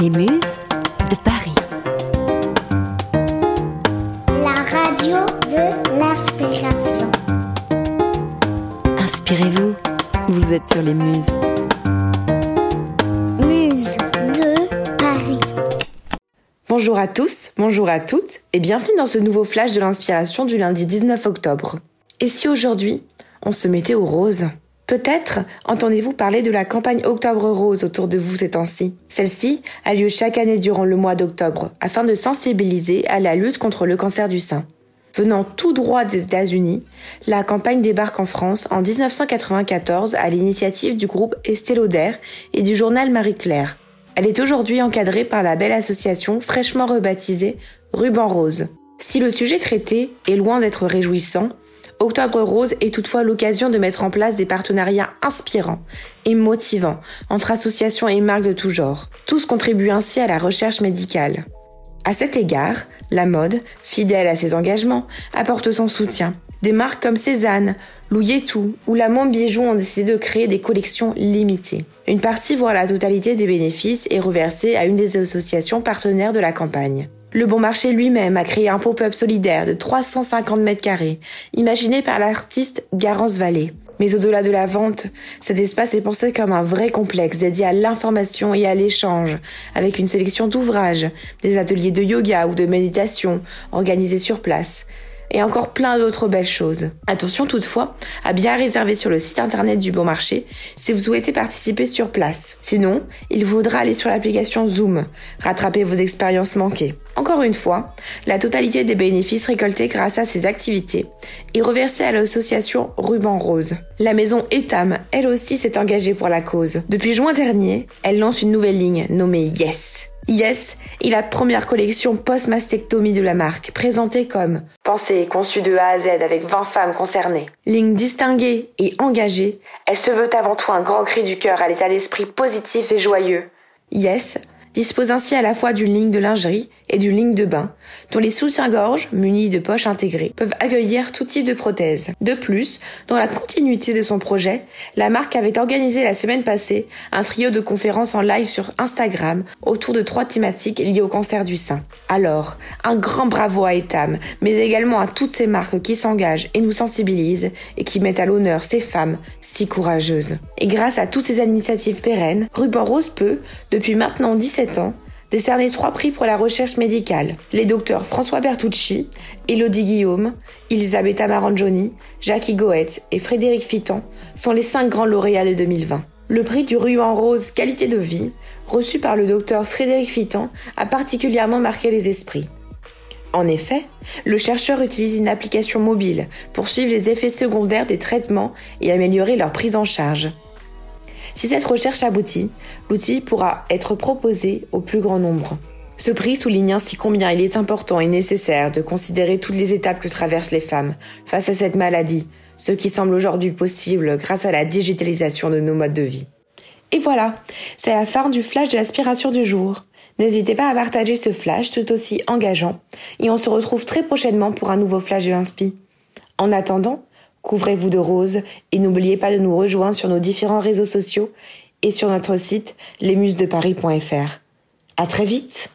Les Muses de Paris. La radio de l'inspiration. Inspirez-vous, vous êtes sur les Muses. Muse de Paris. Bonjour à tous, bonjour à toutes, et bienvenue dans ce nouveau flash de l'inspiration du lundi 19 octobre. Et si aujourd'hui, on se mettait au rose Peut-être entendez-vous parler de la campagne Octobre Rose autour de vous ces temps-ci. Celle-ci a lieu chaque année durant le mois d'octobre afin de sensibiliser à la lutte contre le cancer du sein. Venant tout droit des États-Unis, la campagne débarque en France en 1994 à l'initiative du groupe Estée et du journal Marie-Claire. Elle est aujourd'hui encadrée par la belle association fraîchement rebaptisée Ruban Rose. Si le sujet traité est loin d'être réjouissant, Octobre Rose est toutefois l'occasion de mettre en place des partenariats inspirants et motivants entre associations et marques de tout genre. Tous contribuent ainsi à la recherche médicale. À cet égard, la mode, fidèle à ses engagements, apporte son soutien. Des marques comme Cézanne, Louis-Yetou ou La Monde Bijou ont décidé de créer des collections limitées. Une partie, voire la totalité des bénéfices, est reversée à une des associations partenaires de la campagne. Le Bon Marché lui-même a créé un pop-up solidaire de 350 mètres carrés, imaginé par l'artiste Garance Vallée. Mais au-delà de la vente, cet espace est pensé comme un vrai complexe dédié à l'information et à l'échange, avec une sélection d'ouvrages, des ateliers de yoga ou de méditation organisés sur place, et encore plein d'autres belles choses. Attention toutefois à bien réserver sur le site internet du Bon Marché si vous souhaitez participer sur place. Sinon, il vaudra aller sur l'application Zoom, rattraper vos expériences manquées. Encore une fois, la totalité des bénéfices récoltés grâce à ces activités est reversée à l'association Ruban Rose. La maison Etam, elle aussi, s'est engagée pour la cause. Depuis juin dernier, elle lance une nouvelle ligne nommée Yes. Yes est la première collection post-mastectomie de la marque, présentée comme pensée et conçue de A à Z avec 20 femmes concernées. Ligne distinguée et engagée, elle se veut avant tout un grand cri du cœur à l'état d'esprit positif et joyeux. Yes dispose ainsi à la fois d'une ligne de lingerie et d'une ligne de bain, dont les soutiens-gorge, munis de poches intégrées, peuvent accueillir tout type de prothèses. De plus, dans la continuité de son projet, la marque avait organisé la semaine passée un trio de conférences en live sur Instagram autour de trois thématiques liées au cancer du sein. Alors, un grand bravo à Etam, mais également à toutes ces marques qui s'engagent et nous sensibilisent et qui mettent à l'honneur ces femmes si courageuses. Et grâce à toutes ces initiatives pérennes, Ruban Rose peut, depuis maintenant 17 ans, décerner trois prix pour la recherche médicale. Les docteurs François Bertucci, Elodie Guillaume, Elisabetta Marangioni, Jackie Goetz et Frédéric Fitan sont les cinq grands lauréats de 2020. Le prix du ruban rose qualité de vie, reçu par le docteur Frédéric Fitan, a particulièrement marqué les esprits. En effet, le chercheur utilise une application mobile pour suivre les effets secondaires des traitements et améliorer leur prise en charge. Si cette recherche aboutit, l'outil pourra être proposé au plus grand nombre. Ce prix souligne ainsi combien il est important et nécessaire de considérer toutes les étapes que traversent les femmes face à cette maladie, ce qui semble aujourd'hui possible grâce à la digitalisation de nos modes de vie. Et voilà, c'est la fin du flash de l'aspiration du jour. N'hésitez pas à partager ce flash tout aussi engageant et on se retrouve très prochainement pour un nouveau flash de l'inspi. En attendant, couvrez-vous de roses et n'oubliez pas de nous rejoindre sur nos différents réseaux sociaux et sur notre site lesmusesdeparis.fr. À très vite!